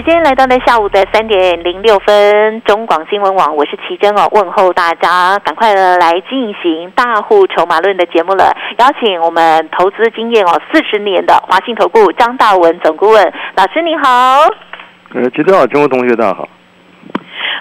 时间来到呢下午的三点零六分，中广新闻网，我是奇珍哦，问候大家，赶快的来进行大户筹码论的节目了。邀请我们投资经验哦四十年的华信投顾张大文总顾问老师，你好。呃，奇珍好，中国同学大家好。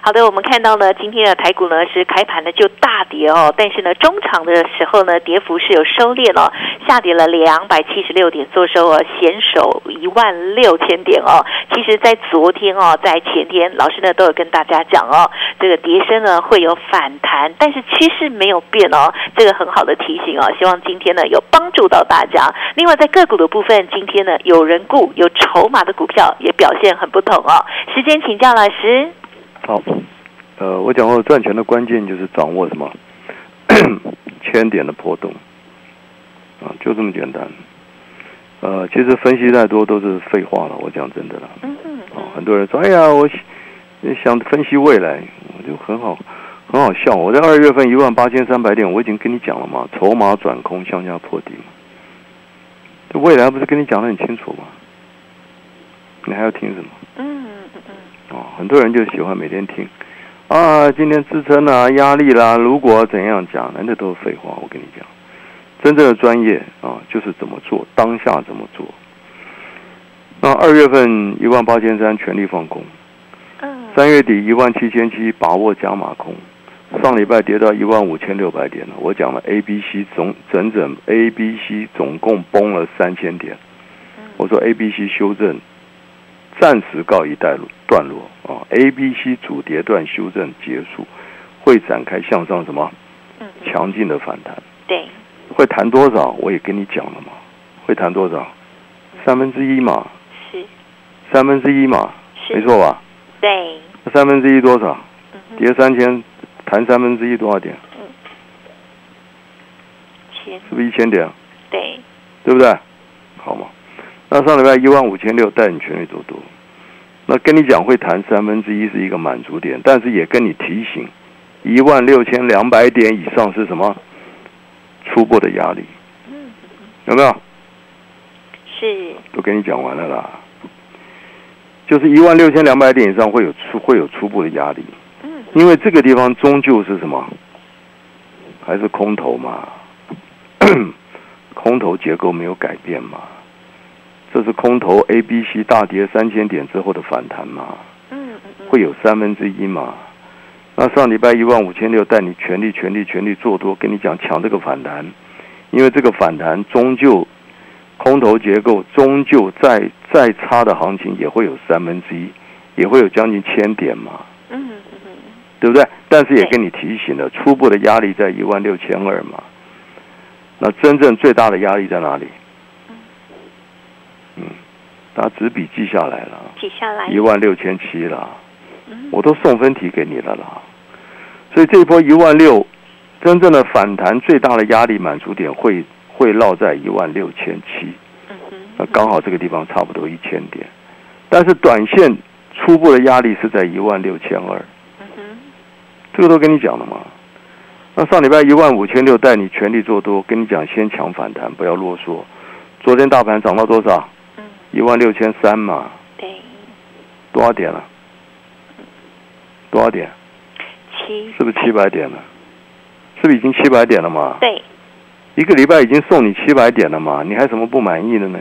好的，我们看到呢，今天的台股呢是开盘呢就大跌哦，但是呢中场的时候呢跌幅是有收敛了，下跌了两百七十六点，做收哦险守一万六千点哦。其实，在昨天哦，在前天，老师呢都有跟大家讲哦，这个跌升呢会有反弹，但是趋势没有变哦，这个很好的提醒哦，希望今天呢有帮助到大家。另外，在个股的部分，今天呢有人顾有筹码的股票也表现很不同哦。时间请教老师。好，呃，我讲过赚钱的关键就是掌握什么 千点的波动，啊，就这么简单。呃，其实分析再多都是废话了，我讲真的了。嗯嗯。哦，很多人说，哎呀，我想分析未来，我就很好，很好笑。我在二月份一万八千三百点，我已经跟你讲了嘛，筹码转空向下破底嘛。这未来不是跟你讲的很清楚吗？你还要听什么？嗯。哦，很多人就喜欢每天听，啊，今天支撑啊，压力啦，如果怎样讲，那都是废话。我跟你讲，真正的专业啊，就是怎么做，当下怎么做。那二月份一万八千三全力放空，嗯，三月底一万七千七把握加码空，上礼拜跌到一万五千六百点了。我讲了 A、B、C 总整整 A、B、C 总共崩了三千点，我说 A、B、C 修正。暂时告一段落，段落啊，A、B、C 主跌段修正结束，会展开向上什么？强劲的反弹。对。会弹多少？我也跟你讲了嘛。会弹多少？三分之一嘛。是。三分之一嘛。没错吧？对。三分之一多少？跌三千，弹三分之一多少点？嗯。是不是一千点？对。对不对？好嘛。那上礼拜一万五千六带你全力做多，那跟你讲会谈三分之一是一个满足点，但是也跟你提醒，一万六千两百点以上是什么初步的压力？有没有？是。都跟你讲完了啦，就是一万六千两百点以上会有初会有初步的压力。嗯。因为这个地方终究是什么？还是空头嘛？空头结构没有改变嘛？这是空头 A、B、C 大跌三千点之后的反弹嘛？嗯嗯会有三分之一嘛？那上礼拜一万五千六带你全力、全力、全力做多，跟你讲抢这个反弹，因为这个反弹终究空头结构终究再再差的行情也会有三分之一，也会有将近千点嘛？嗯嗯嗯，对不对？但是也跟你提醒了，初步的压力在一万六千二嘛。那真正最大的压力在哪里？拿纸笔记下来了，记下来。一万六千七了，我都送分题给你了啦。所以这一波一万六，真正的反弹最大的压力满足点会会落在一万六千七，那刚好这个地方差不多一千点，但是短线初步的压力是在一万六千二，这个都跟你讲了嘛。那上礼拜一万五千六带你全力做多，跟你讲先抢反弹，不要啰嗦。昨天大盘涨到多少？一万六千三嘛，对，多少点了？多少点？七，是不是七百点了？是不是已经七百点了嘛？对，一个礼拜已经送你七百点了嘛？你还什么不满意的呢？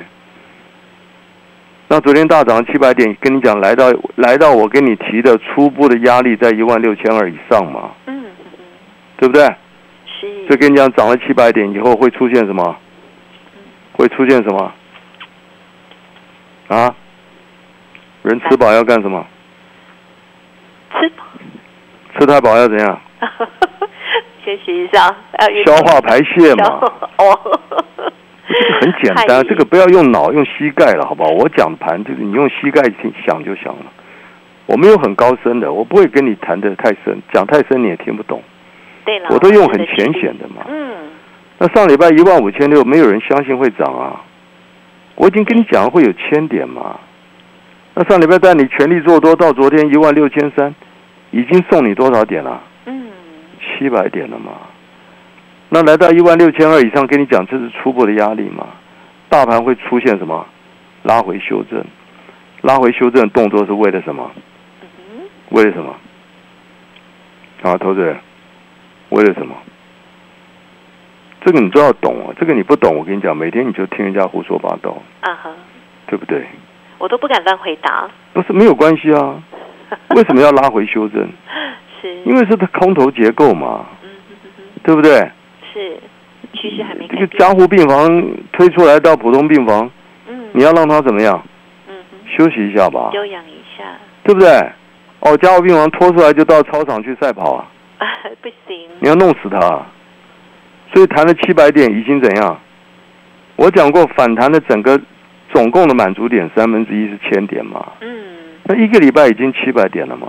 那昨天大涨七百点，跟你讲，来到来到我跟你提的初步的压力在一万六千二以上嘛？嗯对不对？是。所以跟你讲，涨了七百点以后会出现什么？会出现什么？啊，人吃饱要干什么？吃饱，吃太饱要怎样？学习一下，消化排泄嘛。哦，这个很简单，这个不要用脑，用膝盖了，好不好？我讲盘就是你用膝盖想就想了。我没有很高深的，我不会跟你谈的太深，讲太深你也听不懂。对了，我都用很浅显的嘛。嗯，那上礼拜一万五千六，没有人相信会涨啊。我已经跟你讲会有千点嘛。那上礼拜带你全力做多，到昨天一万六千三，已经送你多少点了？嗯，七百点了嘛。那来到一万六千二以上，跟你讲这是初步的压力嘛。大盘会出现什么？拉回修正，拉回修正动作是为了什么？为了什么？啊，投资人，为了什么？这个你都要懂啊。这个你不懂，我跟你讲，每天你就听人家胡说八道，啊哈，对不对？我都不敢乱回答。不是没有关系啊。为什么要拉回修正？是，因为是它空头结构嘛，对不对？是，趋势还没这个。加护病房推出来到普通病房，嗯，你要让它怎么样？嗯，休息一下吧，休养一下。对不对？哦，加护病房拖出来就到操场去赛跑啊！不行。你要弄死它，所以谈了七百点已经怎样？我讲过反弹的整个总共的满足点三分之一是千点嘛，嗯那一个礼拜已经七百点了嘛，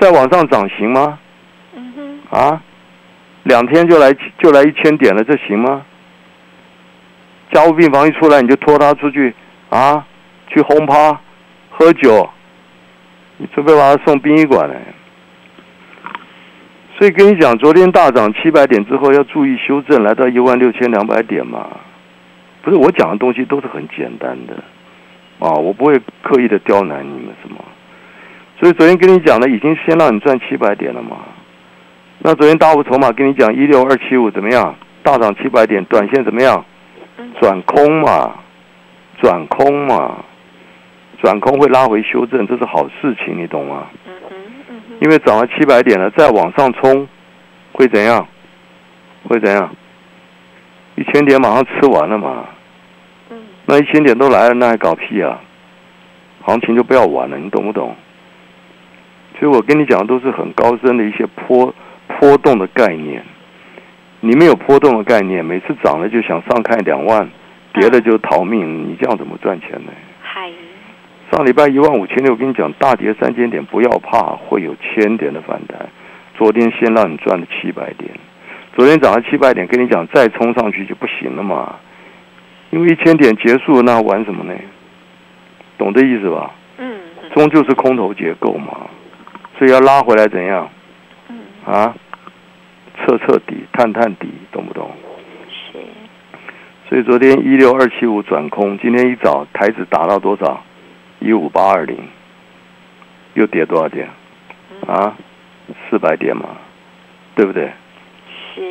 再往上涨行吗？嗯哼，啊，两天就来就来一千点了，这行吗？家务病房一出来，你就拖他出去啊，去轰趴、喝酒，你准备把他送殡仪馆嘞。所以跟你讲，昨天大涨七百点之后，要注意修正，来到一万六千两百点嘛。不是我讲的东西都是很简单的啊，我不会刻意的刁难你们什么。所以昨天跟你讲的，已经先让你赚七百点了嘛。那昨天大户筹码跟你讲一六二七五怎么样？大涨七百点，短线怎么样？嗯转空嘛，转空嘛，转空会拉回修正，这是好事情，你懂吗？因为涨了七百点了，再往上冲，会怎样？会怎样？一千点马上吃完了嘛，嗯那一千点都来了，那还搞屁啊？行情就不要玩了，你懂不懂？所以我跟你讲的都是很高深的一些波波动的概念。你没有波动的概念，每次涨了就想上看两万，跌了就逃命，你这样怎么赚钱呢？嗨，上礼拜一万五千六，我跟你讲，大跌三千点，不要怕，会有千点的反弹。昨天先让你赚了七百点，昨天涨了七百点，跟你讲再冲上去就不行了嘛，因为一千点结束了，那玩什么呢？懂这意思吧？嗯嗯终究是空头结构嘛，所以要拉回来怎样嗯，啊？彻彻底，探探底，懂不懂？是，所以昨天一六二七五转空，今天一早台子达到多少？一五八二零，又跌多少点？啊，四百点嘛，对不对？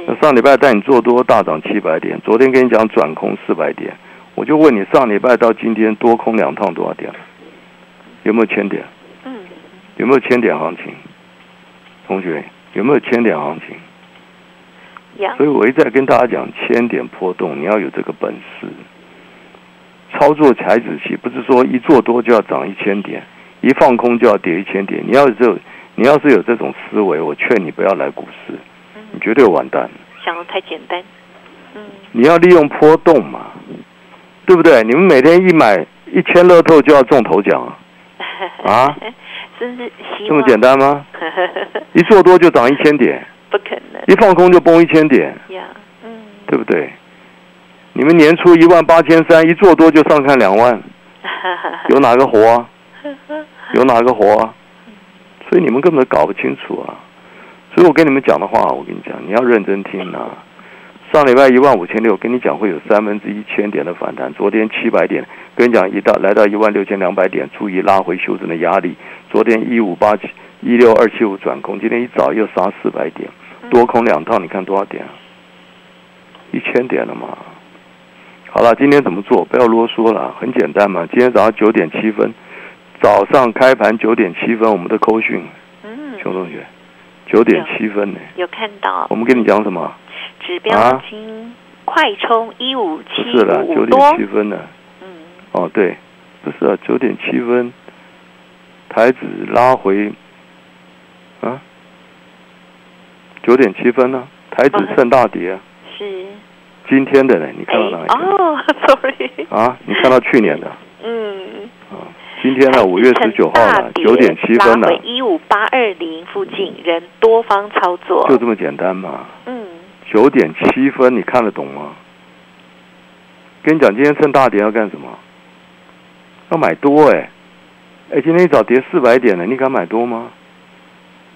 那是，上礼拜带你做多大涨七百点，昨天跟你讲转空四百点，我就问你，上礼拜到今天多空两趟多少点？有没有千点？嗯有没有千点行情？同学有没有千点行情？呀，所以我一再跟大家讲，千点波动，你要有这个本事。操作台子期不是说一做多就要涨一千点，一放空就要跌一千点。你要有，你要是有这种思维，我劝你不要来股市，你嗯，绝对完蛋。想的太简单。嗯，你要利用波动嘛，对不对？你们每天一买一千乐透就要中头奖啊，啊，真是希这么简单吗？一做多就涨一千点，不可能一放空就崩一千点，呀，嗯，对不对？你们年初一万八千三，一做多就上看两万，有哪个活啊？有哪个活啊？所以你们根本搞不清楚啊！所以我跟你们讲的话，我跟你讲，你要认真听啊。上礼拜一万五千六，跟你讲会有三分之一千点的反弹，昨天七百点，跟你讲一到来到一万六千两百点，注意拉回修正的压力。昨天一五八七一六二七五转空，今天一早又杀四百点，多空两套，你看多少点啊？一千点了嘛。好了，今天怎么做？不要啰嗦了，很简单嘛。今天早上九点七分，早上开盘九点七分，我们的扣讯，嗯，熊同学，九点七分呢。有看到我们跟你讲什么？指标金快冲一五不七是了，九点，七分呢。嗯哦，对，不是啊，九点七分，台指拉回，啊，九点七分呢、台指趁大跌、啊，是，今天的呢？你看到哪一天？哦，sorry，啊，你看到去年的嗯，啊？今天呢？五月十九号了，九点七分了，一五八二零附近，人多方操作，就这么简单嘛。嗯，九点七分，你看得懂吗？跟你讲，今天趁大跌要干什么？要买多哎！哎，今天一早跌四百点了，你敢买多吗？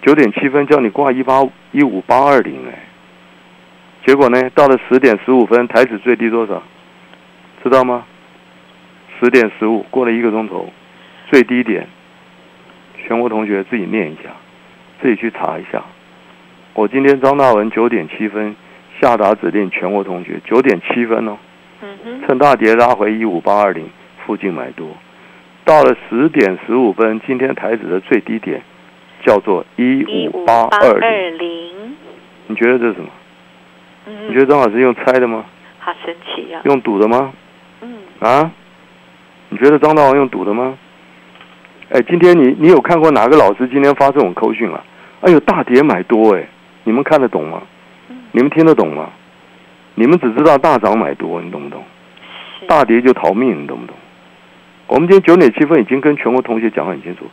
九点七分叫你挂一八一五八二零哎，结果呢，到了十点十五分，台指最低多少？知道吗？十点十五，过了一个钟头，最低点，全国同学自己念一下，自己去查一下。我今天张大文九点七分下达指令，全国同学九点七分哦，趁大跌拉回一五八二零附近买多。到了十点十五分，今天台指的最低点叫做一五八二零。你觉得这是什么？你觉得张老师用猜的吗？好神奇呀！用赌的吗？嗯。啊？你觉得张大王用赌的吗？哎，今天你你有看过哪个老师今天发这种口讯了？哎呦，大跌买多哎！你们看得懂吗？你们听得懂吗？你们只知道大涨买多，你懂不懂？大跌就逃命，你懂不懂？我们今天九点七分已经跟全国同学讲很清楚，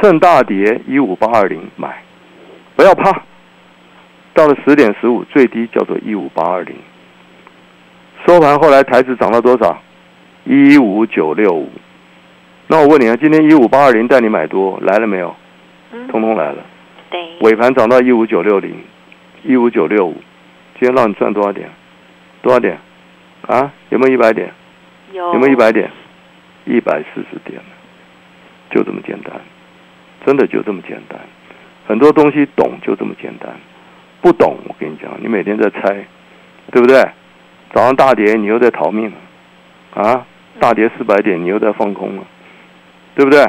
趁大跌一五八二零买，不要怕。到了十点十五，最低叫做一五八二零，收盘后来台指涨到多少？一五九六五。那我问你啊，今天一五八二零带你买多来了没有？通通来了。对。尾盘涨到一五九六零，一五九六五，今天让你赚多少点？多少点？啊？有没有一百点？有。有没有一百点？一百四十点，就这么简单，真的就这么简单。很多东西懂就这么简单，不懂我跟你讲，你每天在猜，对不对？早上大跌，你又在逃命，啊，大跌四百点，你又在放空了，对不对？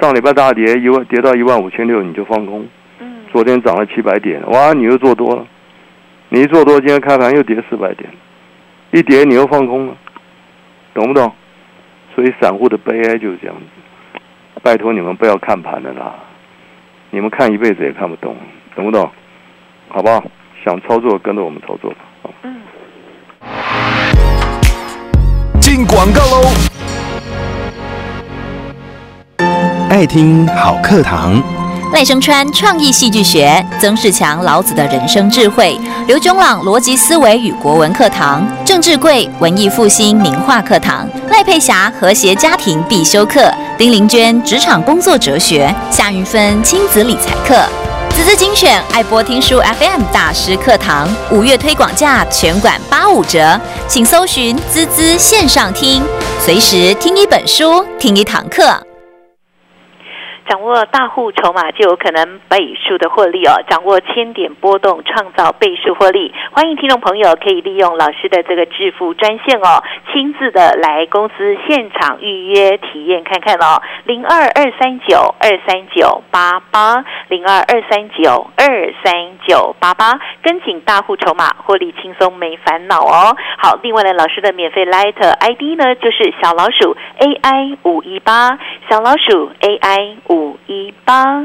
上礼拜大跌一万，跌到一万五千六，你就放空。嗯。昨天涨了七百点，哇，你又做多了，你一做多，今天开盘又跌四百点，一跌你又放空了，懂不懂？所以散户的悲哀就是这样子，拜托你们不要看盘的啦，你们看一辈子也看不懂，懂不懂？好不好？想操作跟着我们操作吧。嗯。进广告喽！爱听好课堂。赖声川创意戏剧学，曾仕强老子的人生智慧，刘炯朗逻辑思维与国文课堂，郑志贵文艺复兴名画课堂，赖佩霞和谐家庭必修课，丁玲娟职场工作哲学，夏云芬亲子理财课，滋滋精选爱播听书 FM 大师课堂，五月推广价全馆八五折，请搜寻滋滋线上听，随时听一本书，听一堂课。掌握大户筹码就有可能倍数的获利哦！掌握千点波动，创造倍数获利。欢迎听众朋友可以利用老师的这个致富专线哦，亲自的来公司现场预约体验看看哦。零二二三九二三九八八零二二三九二三九八八，跟紧大户筹码，获利轻松没烦恼哦。好，另外呢，老师的免费 Light ID 呢，就是小老鼠 AI 五一八，小老鼠 AI 五。五一八。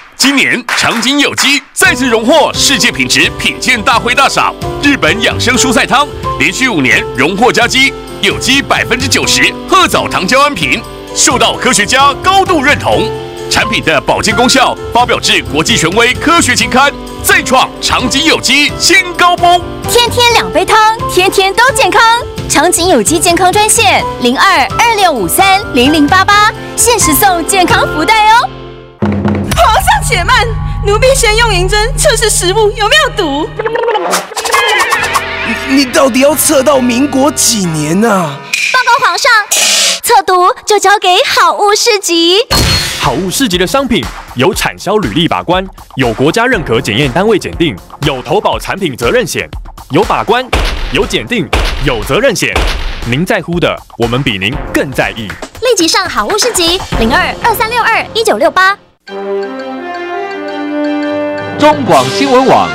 今年长景有机再次荣获世界品质品鉴大会大赏，日本养生蔬菜汤连续五年荣获佳绩，有机百分之九十褐藻糖胶安瓶受到科学家高度认同，产品的保健功效发表至国际权威科学期刊，再创长景有机新高峰。天天两杯汤，天天都健康。长景有机健康专线零二二六五三零零八八，限时送健康福袋哦。且慢，奴婢先用银针测试食物有没有毒。你到底要测到民国几年啊？报告皇上，测毒就交给好物市集。好物市集的商品有产销履历把关，有国家认可检验单位检定，有投保产品责任险，有把关，有检定，有责任险。您在乎的，我们比您更在意。立即上好物市集零二二三六二一九六八。中广新闻网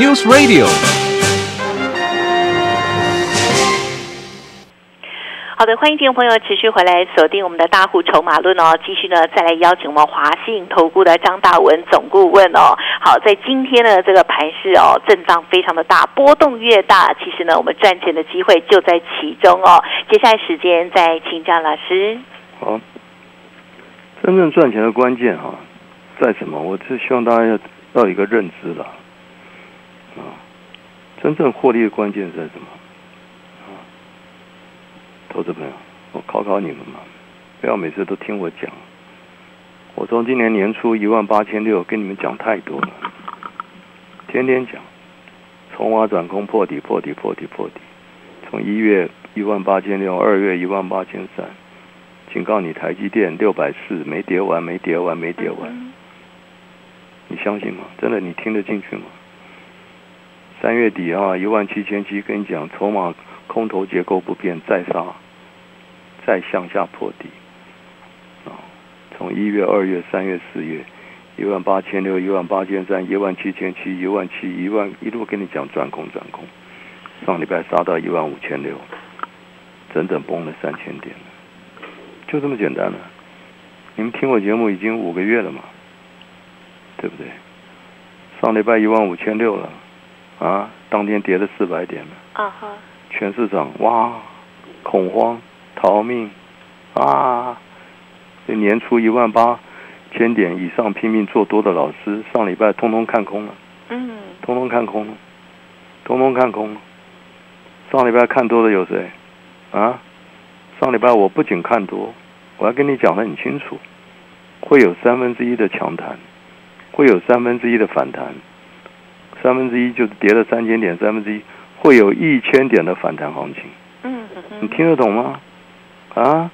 News Radio。好的，欢迎听众朋友持续回来锁定我们的大户筹码论哦，继续呢再来邀请我们华信投顾的张大文总顾问哦。好，在今天的这个盘势哦，震荡非常的大，波动越大，其实呢我们赚钱的机会就在其中哦。接下来时间再请教老师。好，真正赚钱的关键哈、在什么？我是希望大家要要有一个认知了啊，真正获利的关键在什么？啊，投资朋友，我考考你们嘛，不要每次都听我讲。我从今年年初一万八千六跟你们讲太多了，天天讲，从挖转空破底破底破底破底，从一月一万八千六，二月一万八千三。警告你，台积电六百四没跌完，没跌完，没跌完，你相信吗？真的，你听得进去吗？三月底啊，一万七千七，跟你讲，筹码空头结构不变，再杀，再向下破底啊！从一月、二月、三月、四月，一万八千六、一万八千三、一万七千七、一万七、一万，一路跟你讲转空转空，上礼拜杀到一万五千六，整整崩了三千点。就这么简单了。你们听我节目已经五个月了嘛，对不对？上礼拜一万五千六了，啊，当天跌了四百点了，啊哈，全市场哇，恐慌逃命啊！这年初一万八千点以上拼命做多的老师，上礼拜通通看空了，嗯，通通看空了，通通看空了。上礼拜看多的有谁？啊？上礼拜我不仅看多，我还跟你讲的很清楚，会有三分之一的强弹，会有三分之一的反弹，三分之一就是跌了三千点，三分之一会有一千点的反弹行情。嗯你听得懂吗？啊？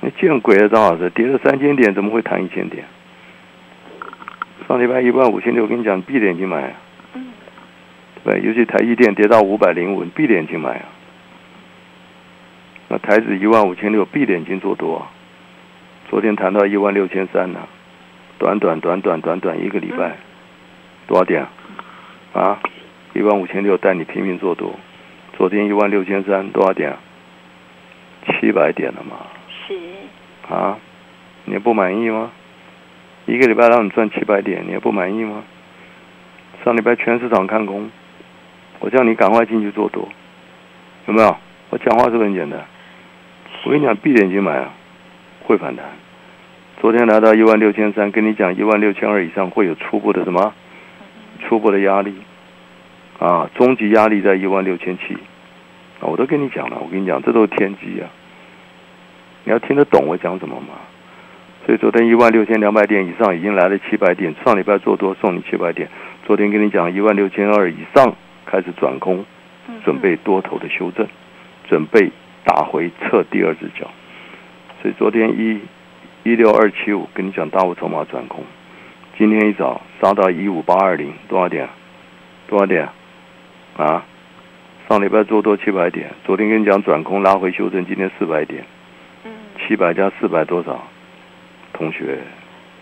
你见鬼了，张老师，跌了三千点怎么会弹一千点？上礼拜一万五千六，我跟你讲，闭着眼睛买啊。嗯。对，尤其台积电跌到五百零五，你闭着眼睛买啊。那台指一万五千六，闭着眼睛做多啊。昨天谈到一万六千三呢，短短短短短短一个礼拜，多少点啊？啊，一万五千六带你拼命做多，昨天一万六千三多少点啊？七百点了嘛。是。啊，你也不满意吗？一个礼拜让你赚七百点，你也不满意吗？上礼拜全市场看空，我叫你赶快进去做多，有没有？我讲话是不是很简单？我跟你讲，闭着眼睛买啊，会反弹。昨天来到一万六千三，跟你讲一万六千二以上会有初步的什么？初步的压力啊，终极压力在一万六千七啊，我都跟你讲了，我跟你讲，这都是天机啊。你要听得懂我讲什么吗？所以昨天一万六千两百点以上已经来了七百点，上礼拜做多送你七百点，昨天跟你讲一万六千二以上开始转空，准备多头的修正，准备打回撤第二只脚。所以昨天一一六二七五跟你讲大户筹码转空，今天一早杀到一五八二零，多少点？多少点？啊？上礼拜做多七百点，昨天跟你讲转空拉回修正，今天四百点。七百加四百多少？同学，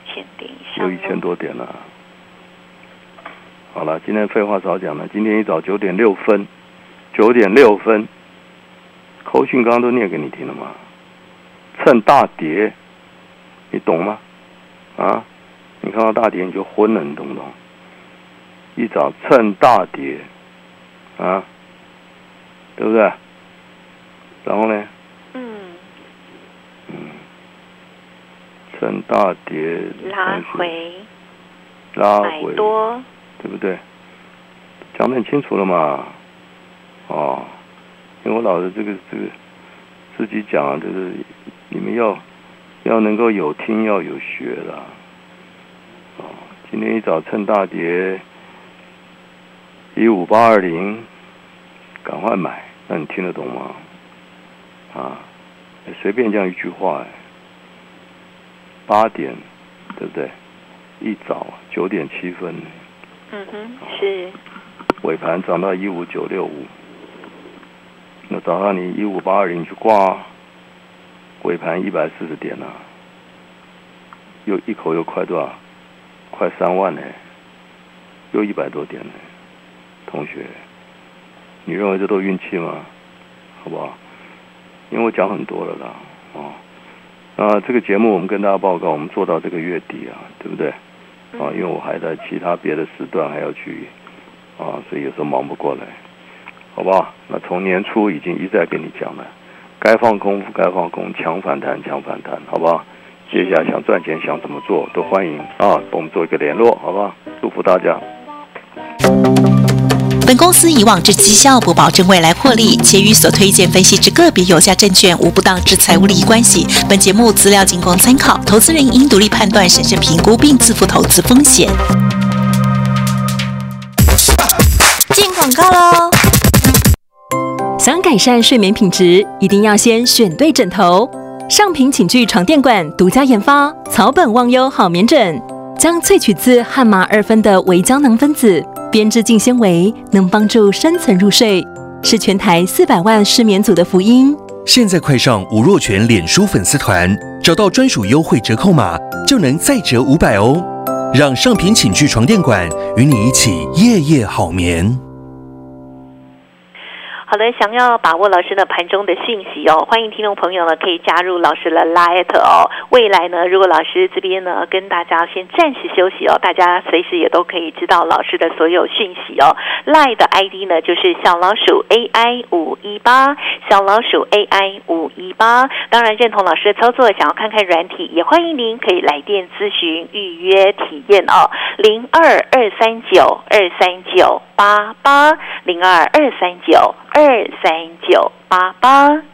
千点以上有一千多点了。好了，今天废话少讲了。今天一早九点六分，九点六分，口讯刚刚都念给你听了吗？趁大跌，你懂吗？啊，你看到大跌你就昏了，你懂不懂？一早趁大跌，啊，对不对？然后呢？嗯。嗯趁大跌拉回，拉回，多，对不对？讲得很清楚了嘛，哦，因为我老是这个这个自己讲，就是你们要要能够有听要有学啦，哦，今天一早趁大跌一五八二零，赶快买，那你听得懂吗？啊，随便这样一句话、哎。八点，对不对？一早九点七分，嗯哼，是尾盘涨到一五九六五，那早上你一五八二零去挂，尾盘一百四十点啊，又一口又快多少？快三万呢，又一百多点呢，同学，你认为这都运气吗？好不好？因为我讲很多了啦，哦，那这个节目我们跟大家报告，我们做到这个月底啊，对不对？啊，因为我还在其他别的时段还要去，啊，所以有时候忙不过来，好不好？那从年初已经一再跟你讲了，该放空不该放空，强反弹强反弹，好不好？接下来想赚钱想怎么做都欢迎啊，跟我们做一个联络，好不好？祝福大家。本公司以往之绩效不保证未来获利，且与所推荐分析之个别有价证券无不当之财务利益关系。本节目资料仅供参考，投资人应独立判断、审慎评估并自负投资风险。进广告喽！想改善睡眠品质，一定要先选对枕头。上品寝具床垫馆独家研发草本忘忧好眠枕，将萃取自汉麻二酚的微胶囊分子。编织净纤维能帮助深层入睡，是全台四百万失眠族的福音。现在快上吴若权脸书粉丝团，找到专属优惠折扣码，就能再折五百哦！让上品寝具床垫馆与你一起夜夜好眠。好的，想要把握老师的盘中的讯息哦，欢迎听众朋友呢可以加入老师的 Light 哦。未来呢，如果老师这边呢跟大家先暂时休息哦，大家随时也都可以知道老师的所有讯息哦。lie 的 ID 呢就是小老鼠 AI 五一八，小老鼠 AI 五一八。当然认同老师的操作，想要看看软体，也欢迎您可以来电咨询预约体验哦，零二二三九二三九八八零二二三九二。三九八八。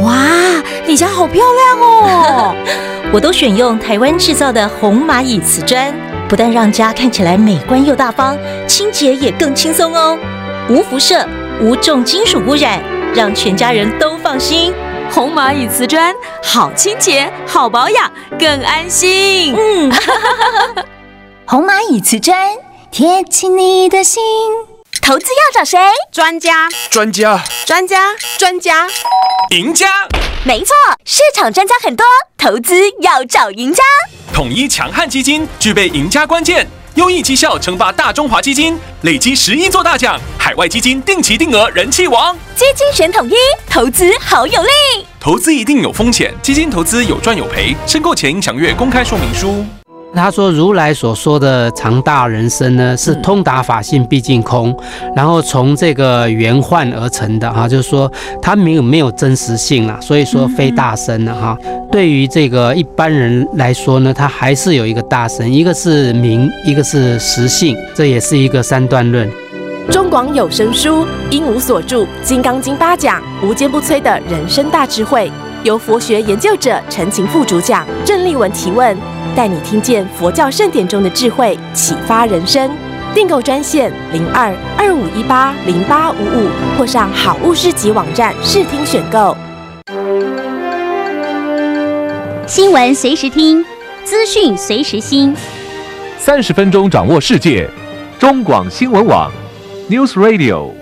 哇，你家好漂亮哦！我都选用台湾制造的红蚂蚁瓷砖，不但让家看起来美观又大方，清洁也更轻松哦。无辐射，无重金属污染，让全家人都放心。红蚂蚁瓷砖，好清洁，好保养，更安心。嗯，红蚂蚁瓷砖，贴近你的心。投资要找谁？专家，专家，专家，专家，赢家。没错，市场专家很多，投资要找赢家。统一强悍基金具备赢家关键，优异绩效称霸大中华基金，累积十一座大奖，海外基金定期定额人气王。基金选统一，投资好有力。投资一定有风险，基金投资有赚有赔，申购前应详阅公开说明书。他说：“如来所说的常大人生呢，是通达法性毕竟空，然后从这个缘幻而成的哈，就是说它没有没有真实性了，所以说非大身了哈。对于这个一般人来说呢，它还是有一个大身，一个是名，一个是实性，这也是一个三段论。中广有声书，因无所著《金刚经》八讲，无坚不摧的人生大智慧，由佛学研究者陈情副主讲，郑丽文提问。”带你听见佛教圣典中的智慧，启发人生。订购专线零二二五一八零八五五，或上好物市集网站试听选购。新闻随时听，资讯随时新。三十分钟掌握世界，中广新闻网，News Radio。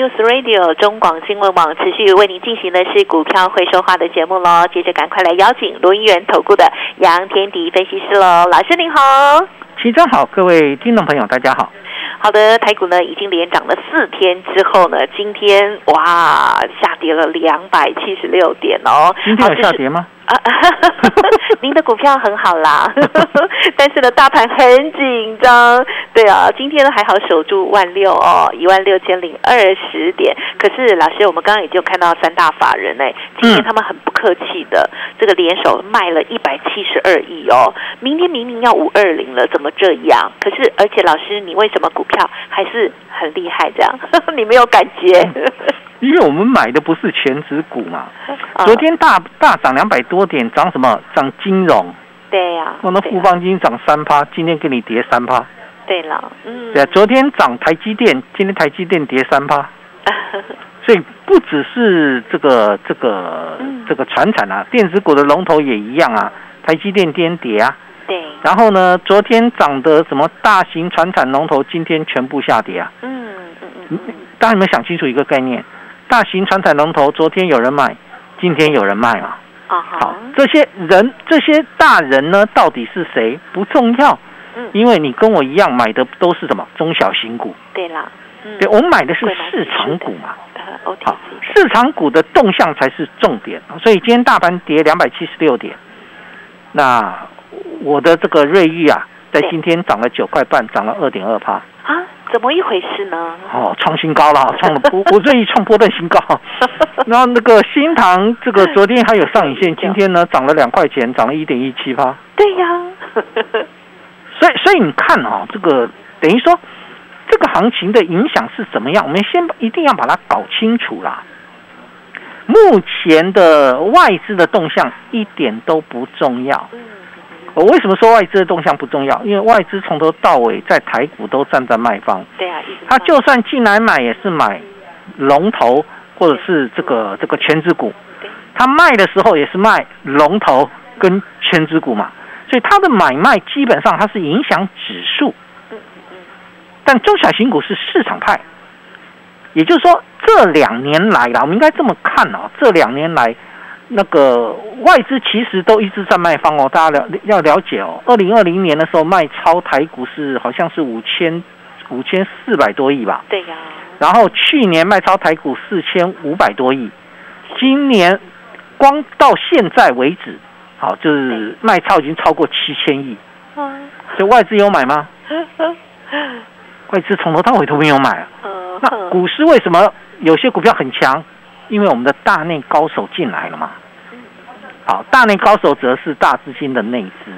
News Radio 中广新闻网持续为您进行的是股票会说话的节目喽。接着赶快来邀请罗音源投顾的杨天迪分析师喽，老师您好，齐总好，各位听众朋友大家好。好的，台股呢已经连涨了四天之后呢，今天哇下跌了两百七十六点哦。今天有下跌吗？啊，您的股票很好啦，但是呢，大盘很紧张。对啊，今天呢还好守住万六哦，一万六千零二十点。可是老师，我们刚刚已经看到三大法人哎，今天他们很不客气的，这个联手卖了一百七十二亿哦。明天明明要五二零了，怎么这样？可是而且老师，你为什么股票还是很厉害？这样 你没有感觉？因为我们买的不是全指股嘛，昨天大大涨两百多点，涨什么？涨金融。对呀。我那富邦金涨三趴，今天给你跌三趴。对了，嗯。对，昨天涨台积电，今天台积电跌三趴。所以不只是这个这个这个船产啊，电子股的龙头也一样啊，台积电颠跌啊。对。然后呢，昨天涨的什么大型船产龙头，今天全部下跌啊。嗯嗯嗯。大家有没有想清楚一个概念？大型船产龙头，昨天有人买，今天有人卖嘛？啊好，这些人这些大人呢，到底是谁不重要，嗯，因为你跟我一样买的都是什么中小型股？对啦，嗯，对，我们买的是市场股嘛，呃好，市场股的动向才是重点，所以今天大盘跌两百七十六点，那我的这个瑞昱啊，在今天涨了九块半，涨了二点二趴。啊，怎么一回事呢？哦，创新高了，创了我我愿意创波段新高。然后那个新塘这个昨天还有上影线，今天呢涨了两块钱，涨了一点一七八。对呀，所以所以你看哦，这个等于说这个行情的影响是怎么样？我们先一定要把它搞清楚啦。目前的外资的动向一点都不重要。我为什么说外资的动向不重要？因为外资从头到尾在台股都站在卖方。对啊，他就算进来买，也是买龙头或者是这个这个全指股。他卖的时候也是卖龙头跟全指股嘛，所以他的买卖基本上它是影响指数。但中小型股是市场派，也就是说这两年来啦，我们应该这么看哦，这两年来。那个外资其实都一直在卖方哦，大家了要了解哦。二零二零年的时候卖超台股是好像是五千五千四百多亿吧？对呀。然后去年卖超台股四千五百多亿，今年光到现在为止，好就是卖超已经超过七千亿。所以外资有买吗？外资从头到尾都没有买啊。那股市为什么有些股票很强？因为我们的大内高手进来了嘛，好，大内高手则是大资金的内资。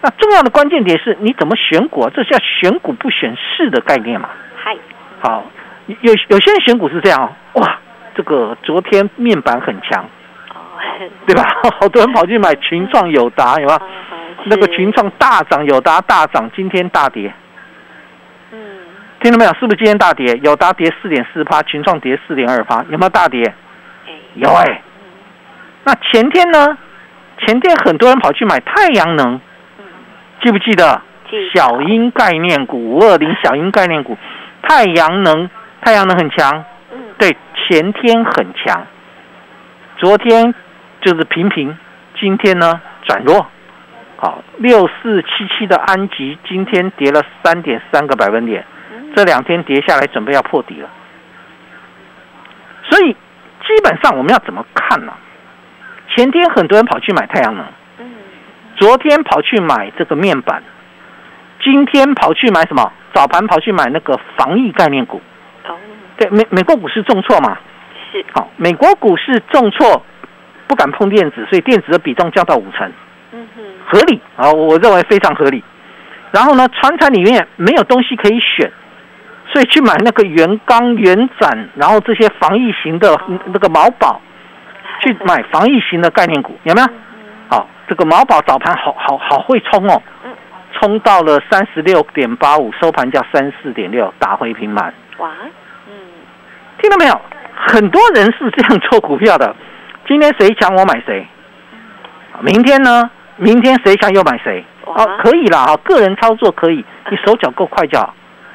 那重要的关键点是你怎么选股，这叫选股不选市的概念嘛。嗨，好，有有些人选股是这样，哇，这个昨天面板很强，对吧？好多人跑去买群创、友达，有吗？那个群创大涨，友达大涨，今天大跌。嗯听到没有？是不是今天大跌？有达跌四点四趴，群创跌四点二趴，有没有大跌？有哎。那前天呢？前天很多人跑去买太阳能，记不记得？小鹰概念股五二零，小鹰概念股，太阳能，太阳能很强。对，前天很强，昨天就是平平，今天呢转弱。好，六四七七的安吉今天跌了三点三个百分点。这两天跌下来，准备要破底了。所以基本上我们要怎么看呢？前天很多人跑去买太阳能，昨天跑去买这个面板，今天跑去买什么？早盘跑去买那个防疫概念股。对，美美国股市重挫嘛？是。好，美国股市重挫，不敢碰电子，所以电子的比重降到五成。嗯哼。合理啊，我认为非常合理。然后呢，船产里面没有东西可以选。所以去买那个原钢、原展，然后这些防疫型的那个毛宝，去买防疫型的概念股，有没有？好，这个毛宝早盘好好好会冲哦，冲到了三十六点八五，收盘价三四点六，打回平盘。哇，嗯，听到没有？很多人是这样做股票的。今天谁强我买谁，明天呢？明天谁强又买谁？哦，可以啦，哈，个人操作可以，你手脚够快就好。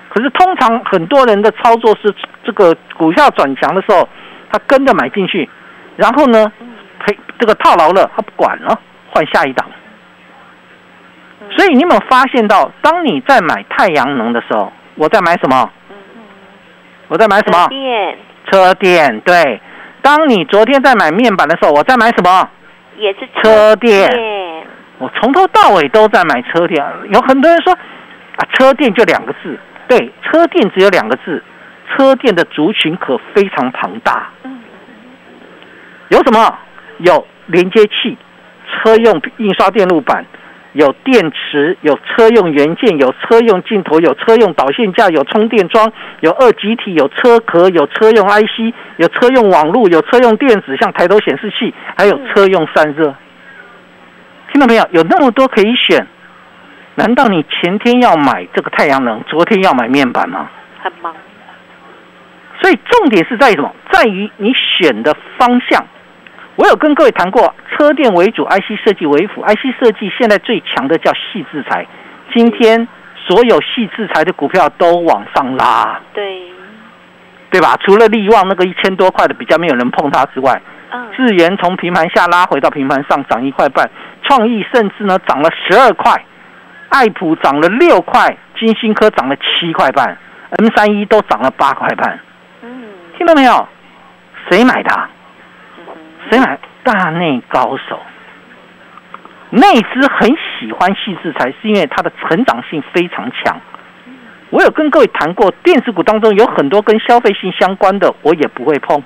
可是通常很多人的操作是这个股票转强的时候，他跟着买进去，然后呢，赔这个套牢了，他不管了，换下一档。所以你有没有发现到，当你在买太阳能的时候，我在买什么？我在买什么？电。车电对。当你昨天在买面板的时候，我在买什么？也是车电。我从头到尾都在买车电，有很多人说啊，车电就两个字，对，车电只有两个字，车电的族群可非常庞大。嗯，有什么？有连接器，车用印刷电路板，有电池，有车用元件，有车用镜头，有车用导线架，有充电桩，有二极体，有车壳，有车用 IC，有车用网络，有车用电子，像抬头显示器，还有车用散热。听到没有？有那么多可以选，难道你前天要买这个太阳能，昨天要买面板吗？很忙。所以重点是在于什么？在于你选的方向。我有跟各位谈过，车电为主，IC 设计为辅。IC 设计现在最强的叫细制材，今天所有细制材的股票都往上拉。对，对吧？除了利旺那个一千多块的比较没有人碰它之外，嗯，智源从平盘下拉回到平盘上，涨一块半。创意甚至呢涨了十二块，爱普涨了六块，金星科涨了七块半，M 三一都涨了八块半。嗯，听到没有？谁买的？谁买？大内高手。内资很喜欢细制材，是因为它的成长性非常强。我有跟各位谈过，电子股当中有很多跟消费性相关的，我也不会碰。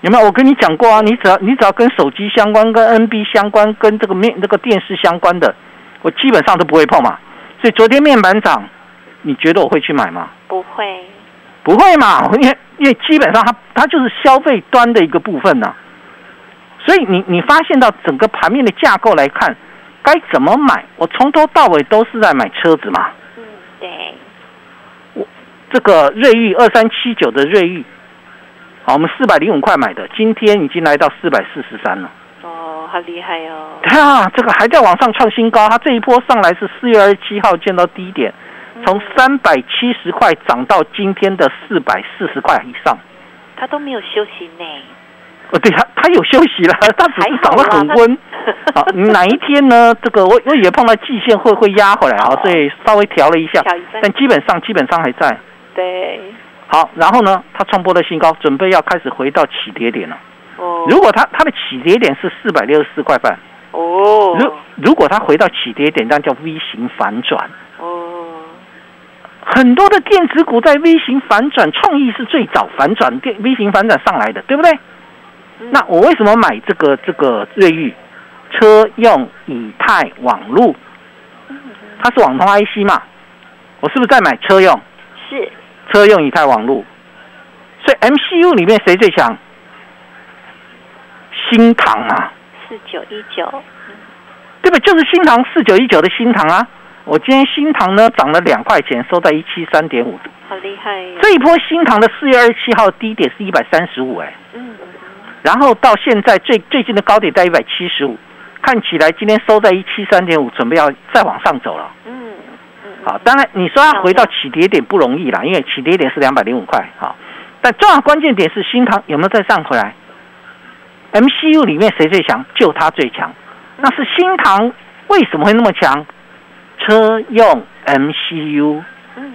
有没有？我跟你讲过啊，你只要你只要跟手机相关、跟 NB 相关、跟这个面那个电视相关的，我基本上都不会碰嘛。所以昨天面板涨，你觉得我会去买吗？不会，不会嘛？因为因为基本上它它就是消费端的一个部分呐。所以你你发现到整个盘面的架构来看，该怎么买？我从头到尾都是在买车子嘛。嗯，对。我这个瑞昱二三七九的瑞昱。好，我们四百零五块买的，今天已经来到四百四十三了。哦，好厉害哦！啊，这个还在往上创新高，它这一波上来是四月二十七号见到低点，从三百七十块涨到今天的四百四十块以上。它都没有休息呢。哦，对，它它有休息了，它只是涨得很温。好，哪一天呢？这个我我也碰到季线会会压回来啊，所以稍微调了一下，但基本上基本上还在。对。好，然后呢，它创波的新高，准备要开始回到起跌点了。哦。如果它它的起跌点是四百六十四块半。哦。如如果它回到起跌点，那叫 V 型反转。哦。很多的电子股在 V 型反转，创意是最早反转电 V 型反转上来的，对不对？那我为什么买这个这个瑞昱？车用以太网路，它是网通 IC 嘛？我是不是在买车用？是。车用以太网路，所以 MCU 里面谁最强？新唐啊，四九一九，对不？就是新唐四九一九的新唐啊。我今天新唐呢涨了两块钱，收在一七三点五。好厉害！这一波新唐的四月二十七号低点是一百三十五，哎，嗯，然后到现在最最近的高点在一百七十五，看起来今天收在一七三点五，准备要再往上走了。嗯。好，当然你说要回到起跌点不容易啦，因为起跌点是两百零五块。好，但重要关键点是新塘有没有再上回来？MCU 里面谁最强？就它最强。那是新塘为什么会那么强？车用 MCU。嗯。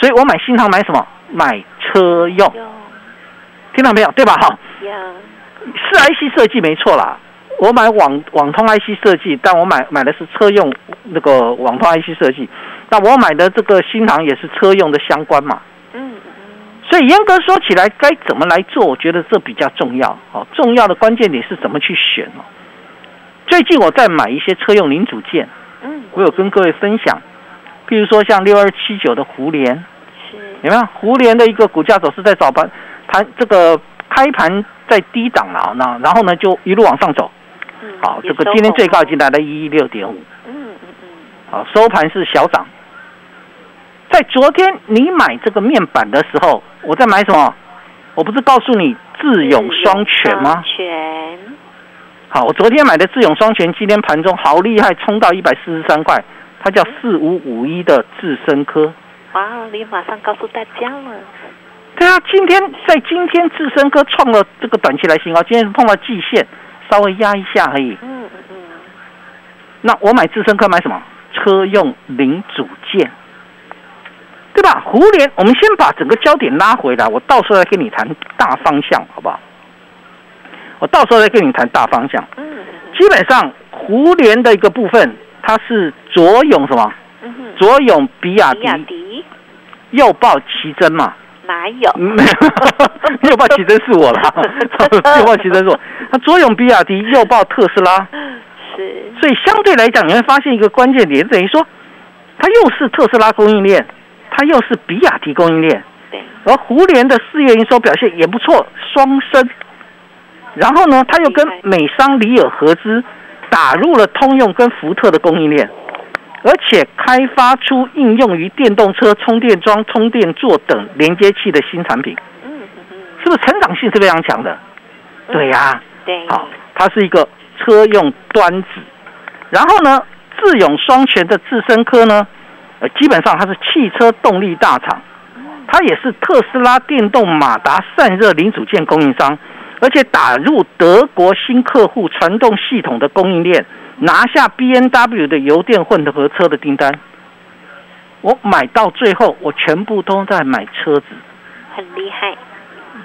所以我买新塘买什么？买车用。听到没有？对吧？哈。是 IC 设计没错啦。我买网网通 IC 设计，但我买买的是车用那个网通 IC 设计。那我买的这个新航也是车用的相关嘛。嗯。所以严格说起来，该怎么来做？我觉得这比较重要。哦，重要的关键点是怎么去选哦。最近我在买一些车用零组件。嗯。我有跟各位分享，譬如说像六二七九的胡联，是有没有？胡联的一个股价走势在早盘盘这个开盘在低档了，那然后呢就一路往上走。好，这个今天最高已经来到一一六点五。嗯嗯嗯。好，收盘是小涨。在昨天你买这个面板的时候，我在买什么？我不是告诉你智勇双全吗？全。好，我昨天买的智勇双全，今天盘中好厉害，冲到一百四十三块。它叫四五五一的智深科。哇，你马上告诉大家了。对啊，今天在今天智深科创了这个短期来新高，今天碰到季线。稍微压一下而已。嗯嗯嗯。那我买智深科买什么？车用零组件，对吧？胡联，我们先把整个焦点拉回来，我到时候再跟你谈大方向，好不好？我到时候再跟你谈大方向。嗯。基本上胡联的一个部分，它是左涌什么？左涌比亚迪，右抱奇珍嘛？哪 有？没有，右抱奇珍是我啦，右抱奇珍是我。它左拥比亚迪，右抱特斯拉。是。所以相对来讲，你会发现一个关键点，等于说，它又是特斯拉供应链，它又是比亚迪供应链。对。而胡联的四月营收表现也不错，双升。然后呢，他又跟美商里尔合资，打入了通用跟福特的供应链。而且开发出应用于电动车充电桩、充电座等连接器的新产品，是不是成长性是非常强的？对呀，对，好，它是一个车用端子。然后呢，智勇双全的智深科呢，呃，基本上它是汽车动力大厂，它也是特斯拉电动马达散热零组件供应商，而且打入德国新客户传动系统的供应链。拿下 B N W 的油电混合车的订单，我买到最后，我全部都在买车子，很厉害。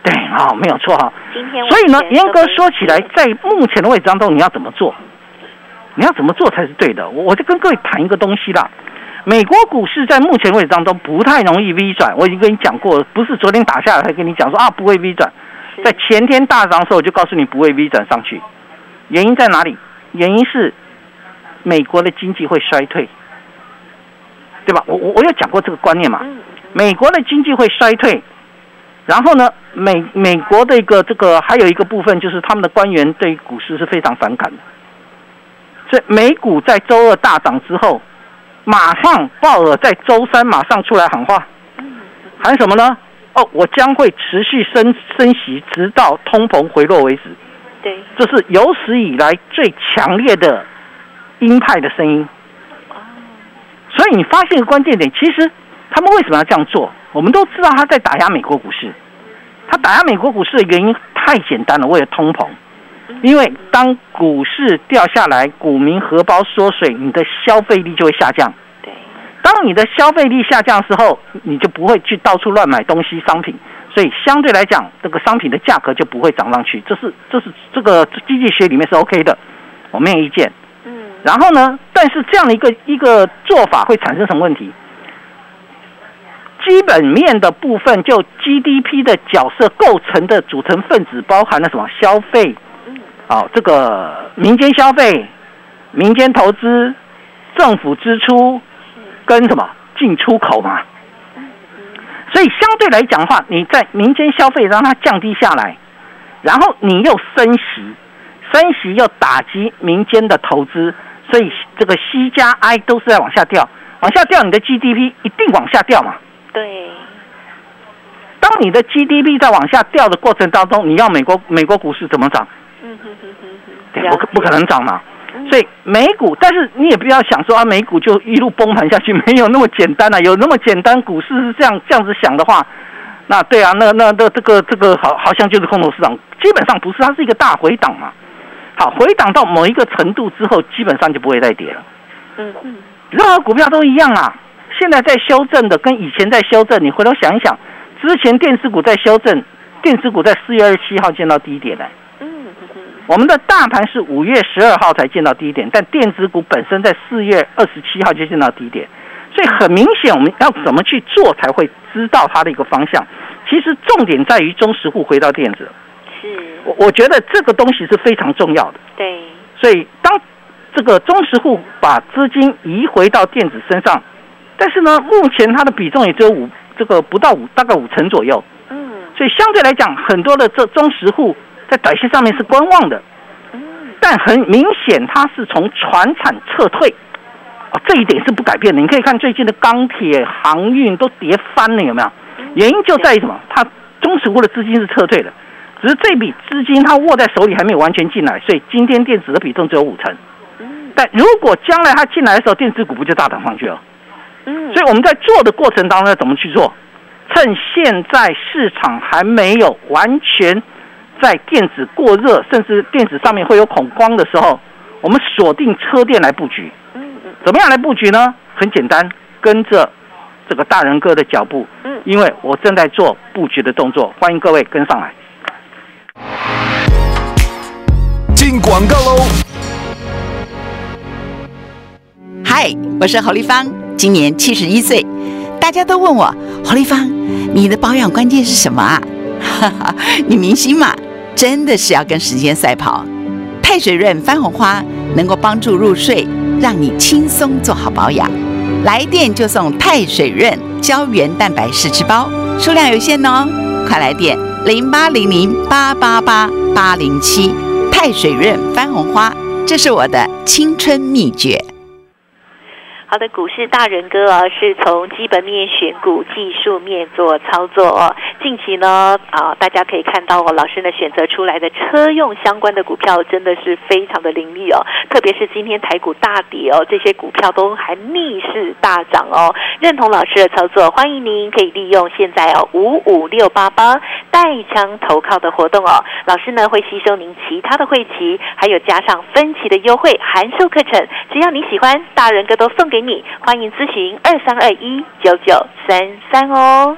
对啊，没有错哈。今天所以呢，严格说起来，在目前的位置当中，你要怎么做？你要怎么做才是对的？我我就跟各位谈一个东西啦。美国股市在目前位置当中不太容易 V 转，我已经跟你讲过，不是昨天打下来才跟你讲说啊不会 V 转，在前天大涨的时候我就告诉你不会 V 转上去，原因在哪里？原因是。美国的经济会衰退，对吧？我我我有讲过这个观念嘛。美国的经济会衰退，然后呢，美美国的一个这个还有一个部分就是他们的官员对股市是非常反感的，所以美股在周二大涨之后，马上鲍尔在周三马上出来喊话，喊什么呢？哦，我将会持续升升息，直到通膨回落为止。对，这是有史以来最强烈的。鹰派的声音，所以你发现一个关键点，其实他们为什么要这样做？我们都知道他在打压美国股市，他打压美国股市的原因太简单了，为了通膨。因为当股市掉下来，股民荷包缩水，你的消费力就会下降。对，当你的消费力下降的时候，你就不会去到处乱买东西商品，所以相对来讲，这个商品的价格就不会涨上去。这是这是这个经济学里面是 OK 的，我没有意见。嗯然后呢？但是这样的一个一个做法会产生什么问题？基本面的部分，就 GDP 的角色构成的组成分子，包含了什么？消费，好，这个民间消费、民间投资、政府支出跟什么进出口嘛。所以相对来讲的话，你在民间消费让它降低下来，然后你又升息，升息又打击民间的投资。所以这个 C 加 I 都是在往下掉，往下掉，你的 GDP 一定往下掉嘛？对。当你的 GDP 在往下掉的过程当中，你要美国美国股市怎么涨？嗯哼哼哼哼。对，不可不可能涨嘛。所以美股，但是你也不要想说啊，美股就一路崩盘下去，没有那么简单啊。有那么简单，股市是这样这样子想的话，那对啊，那那那这个这个好好像就是空头市场，基本上不是，它是一个大回档嘛。好，回档到某一个程度之后，基本上就不会再跌了。嗯嗯，任何股票都一样啊。现在在修正的，跟以前在修正，你回头想一想，之前电子股在修正，电子股在四月二十七号见到低点的。我们的大盘是五月十二号才见到低点，但电子股本身在四月二十七号就见到低点，所以很明显，我们要怎么去做才会知道它的一个方向？其实重点在于中实户回到电子。是我我觉得这个东西是非常重要的。对，所以当这个中实户把资金移回到电子身上，但是呢，目前它的比重也只有五，这个不到五，大概五成左右。嗯，所以相对来讲，很多的这中实户在短线上面是观望的。嗯，但很明显，它是从船产撤退，哦，这一点是不改变的。你可以看最近的钢铁、航运都跌翻了，有没有？原因就在于什么？它中石户的资金是撤退的。只是这笔资金它握在手里还没有完全进来，所以今天电子的比重只有五成。但如果将来它进来的时候，电子股不就大涨上去了？嗯。所以我们在做的过程当中要怎么去做？趁现在市场还没有完全在电子过热，甚至电子上面会有恐慌的时候，我们锁定车电来布局。怎么样来布局呢？很简单，跟着这个大人哥的脚步。嗯。因为我正在做布局的动作，欢迎各位跟上来。进广告喽！嗨，我是侯丽芳，今年七十一岁。大家都问我侯丽芳，你的保养关键是什么啊？哈哈，女明星嘛，真的是要跟时间赛跑。太水润番红花能够帮助入睡，让你轻松做好保养。来电就送太水润胶原蛋白试吃包，数量有限哦，快来电零八零零八八八八零七。太水润番红花，这是我的青春秘诀。好的，股市大人哥啊，是从基本面选股、技术面做操作哦。近期呢，啊，大家可以看到哦，老师呢选择出来的车用相关的股票真的是非常的凌厉哦。特别是今天台股大跌哦，这些股票都还逆势大涨哦。认同老师的操作，欢迎您可以利用现在哦五五六八八带枪投靠的活动哦。老师呢会吸收您其他的会期，还有加上分期的优惠函授课程，只要你喜欢，大人哥都送给。你欢迎咨询二三二一九九三三哦。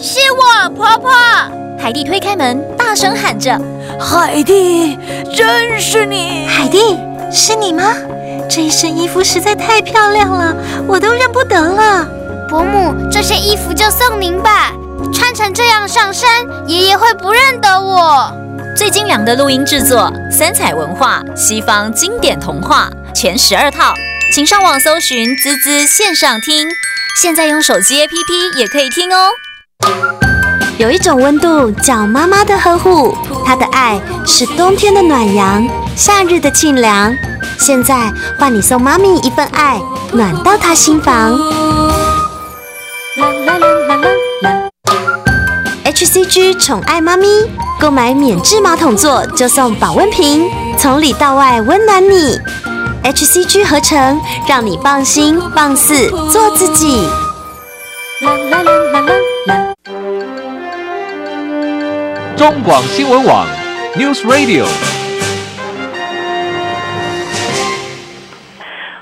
是我婆婆，海蒂推开门，大声喊着：“海蒂，真是你！海蒂，是你吗？这一身衣服实在太漂亮了，我都认不得了。伯母，这些衣服就送您吧，穿成这样上山，爷爷会不认得我。最精良的录音制作，三彩文化，西方经典童话，全十二套，请上网搜寻“滋滋线上听”，现在用手机 APP 也可以听哦。有一种温度叫妈妈的呵护，她的爱是冬天的暖阳，夏日的沁凉。现在换你送妈咪一份爱，暖到她心房。！HCG 宠爱妈咪，购买免治马桶座就送保温瓶，从里到外温暖你。HCG 合成，让你放心放肆做自己。啦啦啦啦啦啦！中广新闻网，News Radio。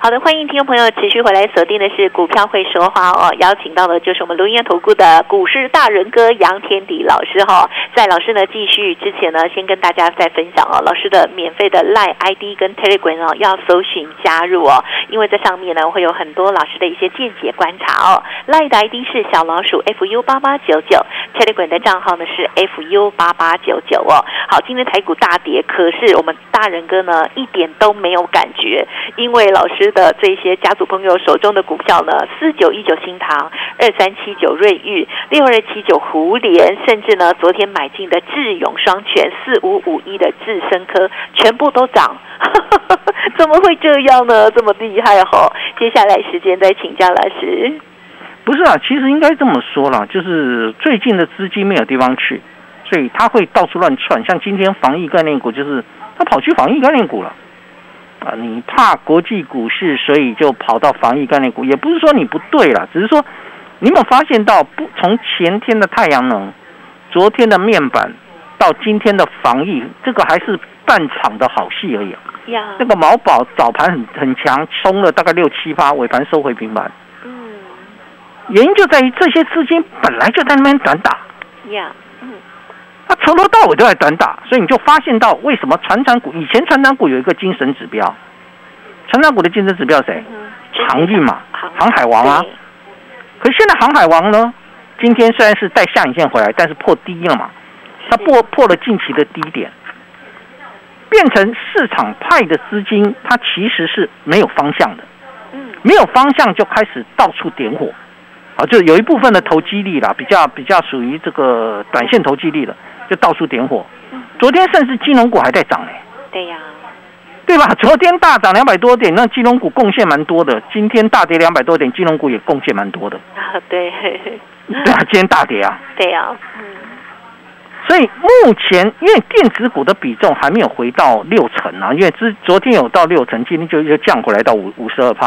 好的，欢迎听众朋友持续回来锁定的是股票会说话哦，邀请到的就是我们龙岩投顾的股市大人哥杨天迪老师哈。在老师呢继续之前呢，先跟大家再分享哦，老师的免费的 Line ID 跟 Telegram 哦，要搜寻加入哦，因为在上面呢会有很多老师的一些见解观察哦。Line 的 ID 是小老鼠 fu 八八九九，Telegram 的账号呢是 fu 八八九九哦。好，今天台股大跌，可是我们大人哥呢一点都没有感觉，因为老师。的这些家族朋友手中的股票呢，四九一九新塘，二三七九瑞玉，六二七九胡联，甚至呢昨天买进的智勇双全，四五五一的智深科，全部都涨，怎么会这样呢？这么厉害哈！接下来时间再请教老师。不是啊，其实应该这么说了，就是最近的资金没有地方去，所以他会到处乱窜。像今天防疫概念股，就是他跑去防疫概念股了。啊，你怕国际股市，所以就跑到防疫概念股，也不是说你不对啦，只是说你有没有发现到，不从前天的太阳能，昨天的面板，到今天的防疫，这个还是半场的好戏而已。呀，那个毛宝早盘很很强，冲了大概六七八，尾盘收回平板。嗯，原因就在于这些资金本来就在那边短打。呀。他从头到尾都在短打，所以你就发现到为什么船长股以前船长股有一个精神指标，船长股的精神指标谁？航运嘛，航。海王啊。可是现在航海王呢，今天虽然是带下影线回来，但是破低了嘛，它破破了近期的低点，变成市场派的资金，它其实是没有方向的，没有方向就开始到处点火，啊，就有一部分的投机力啦，比较比较属于这个短线投机力的。就到处点火，昨天甚至金融股还在涨呢。对呀，对吧？昨天大涨两百多点，那金融股贡献蛮多的。今天大跌两百多点，金融股也贡献蛮多的。啊，对，对啊，今天大跌啊。对呀，嗯。所以目前因为电子股的比重还没有回到六成啊，因为之昨天有到六成，今天就又降回来到五五十二趴。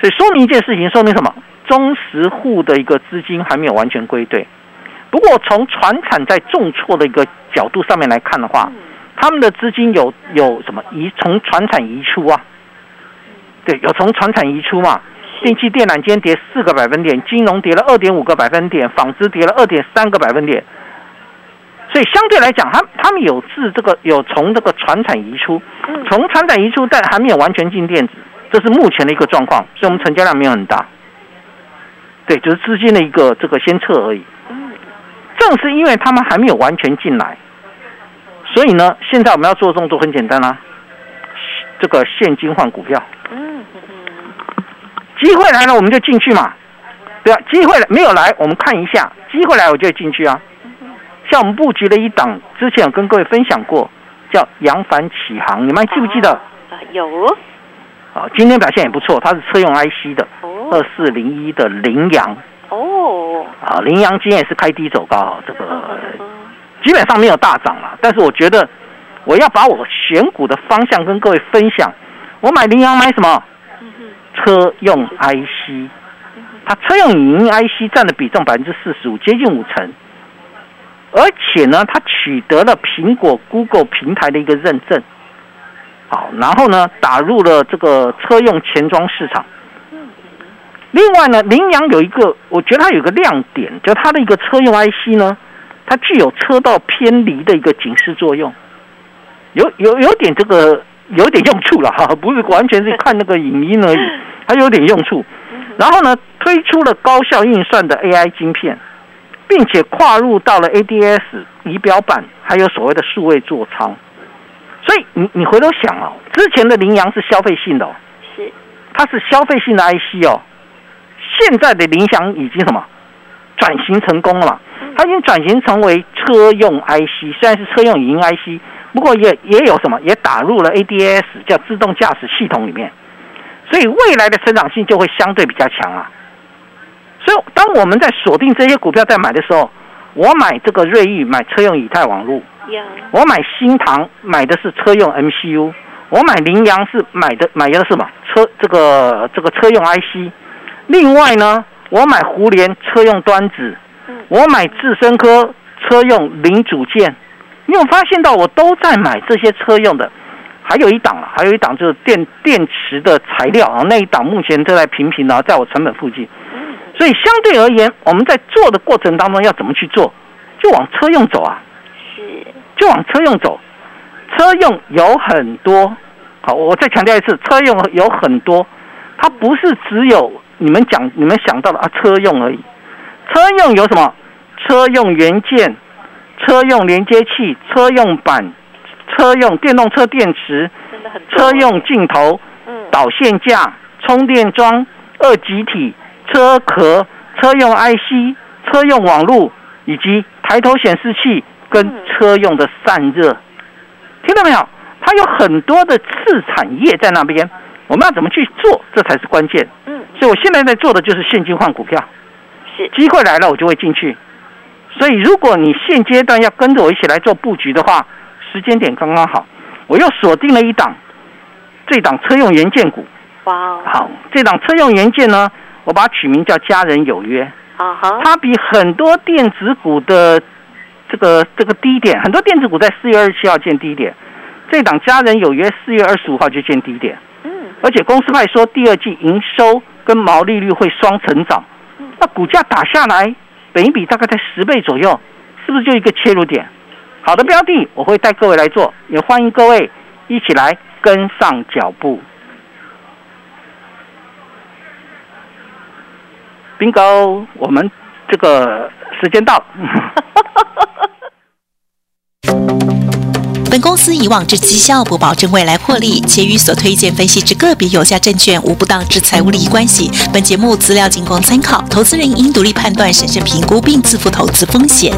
所以说明一件事情，说明什么？中实户的一个资金还没有完全归队。不过从船产在重挫的一个角度上面来看的话，他们的资金有有什么移从船产移出啊？对，有从船产移出嘛？电气电缆今天跌四个百分点，金融跌了二点五个百分点，纺织跌了二点三个百分点。所以相对来讲，他他们有自这个有从这个船产移出，从船产移出，但还没有完全进电子，这是目前的一个状况。所以我们成交量没有很大，对，就是资金的一个这个先撤而已。正是因为他们还没有完全进来，所以呢，现在我们要做的动作很简单啦，这个现金换股票。机会来了，我们就进去嘛，对啊？机会没有来，我们看一下；机会来，我就进去啊。像我们布局了一档，之前有跟各位分享过，叫扬帆起航，你们还记不记得？啊，有。啊，今天表现也不错，它是车用 IC 的，二四零一的羚羊。哦。啊，羚羊今天也是开低走高，这个基本上没有大涨了。但是我觉得，我要把我选股的方向跟各位分享。我买羚羊买什么？车用 IC，它车用语音 IC 占的比重百分之四十五，接近五成。而且呢，它取得了苹果、Google 平台的一个认证，好，然后呢，打入了这个车用前装市场。另外呢，羚羊有一个，我觉得它有个亮点，就它的一个车用 IC 呢，它具有车道偏离的一个警示作用，有有有点这个有点用处了哈，不是完全是看那个影音而已，它有点用处。然后呢，推出了高效运算的 AI 晶片。并且跨入到了 ADS 仪表板，还有所谓的数位座舱，所以你你回头想哦，之前的羚羊是消费性的，哦，是，它是消费性的 IC 哦，现在的羚羊已经什么？转型成功了。嘛？它已经转型成为车用 IC，虽然是车用语音 IC，不过也也有什么，也打入了 ADS 叫自动驾驶系统里面，所以未来的成长性就会相对比较强啊。所以，当我们在锁定这些股票在买的时候，我买这个瑞昱买车用以太网路，我买新唐买的是车用 MCU，我买羚羊是买的买的是什么？车这个这个车用 IC。另外呢，我买胡联车用端子，我买智深科车用零组件。你有发现到我都在买这些车用的？还有一档啊，还有一档就是电电池的材料啊，那一档目前正在平平的在我成本附近。所以相对而言，我们在做的过程当中要怎么去做？就往车用走啊，是，就往车用走。车用有很多，好，我再强调一次，车用有很多，它不是只有你们讲、你们想到的啊，车用而已。车用有什么？车用元件、车用连接器、车用板、车用电动车电池、车用镜头、导线架、充电桩、二极体。车壳、车用 IC、车用网络以及抬头显示器跟车用的散热，听到没有？它有很多的次产业在那边，我们要怎么去做？这才是关键。嗯，所以我现在在做的就是现金换股票，是机会来了我就会进去。所以如果你现阶段要跟着我一起来做布局的话，时间点刚刚好。我又锁定了一档，这档车用元件股。哇哦，好，这档车用元件呢？我把它取名叫“家人有约”，啊哈，它比很多电子股的这个这个低点，很多电子股在四月二十七号见低点，这档“家人有约”四月二十五号就见低点，嗯，而且公司派说第二季营收跟毛利率会双成长，那股价打下来，本一比大概在十倍左右，是不是就一个切入点？好的标的，我会带各位来做，也欢迎各位一起来跟上脚步。bingo，我们这个时间到。本公司以往之绩效不保证未来获利，且与所推荐分析之个别有价证券无不当之财务利益关系。本节目资料仅供参考，投资人应独立判断、审慎评估并自负投资风险。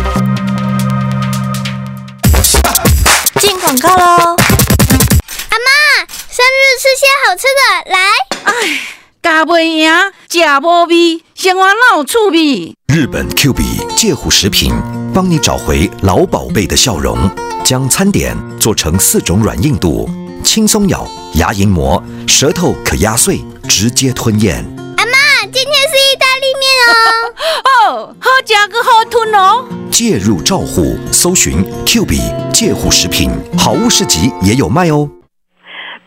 进广告喽！阿妈，生日吃些好吃的，来。哎。加袂赢，食无味，生活哪有趣味？日本 Q B 介虎食品。帮你找回老宝贝的笑容。将餐点做成四种软硬度，轻松咬，牙龈磨，舌头可压碎，直接吞咽。阿妈，今天是意大利面哦。哦，好吃个好吞哦。介入照护，搜寻 Q B 介护食品，好物市集也有卖哦。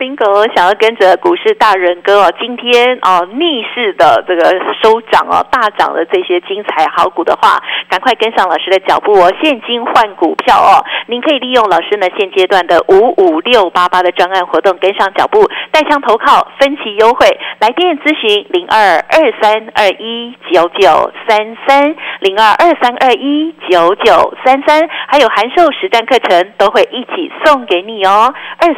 宾狗想要跟着股市大人哥哦，今天哦逆势的这个收涨哦，大涨的这些精彩好股的话，赶快跟上老师的脚步哦，现金换股票哦，您可以利用老师呢现阶段的五五六八八的专案活动跟上脚步，带枪投靠，分期优惠，来电咨询零二二三二一九九三三零二二三二一九九三三，还有函授实战课程都会一起送给你哦，二。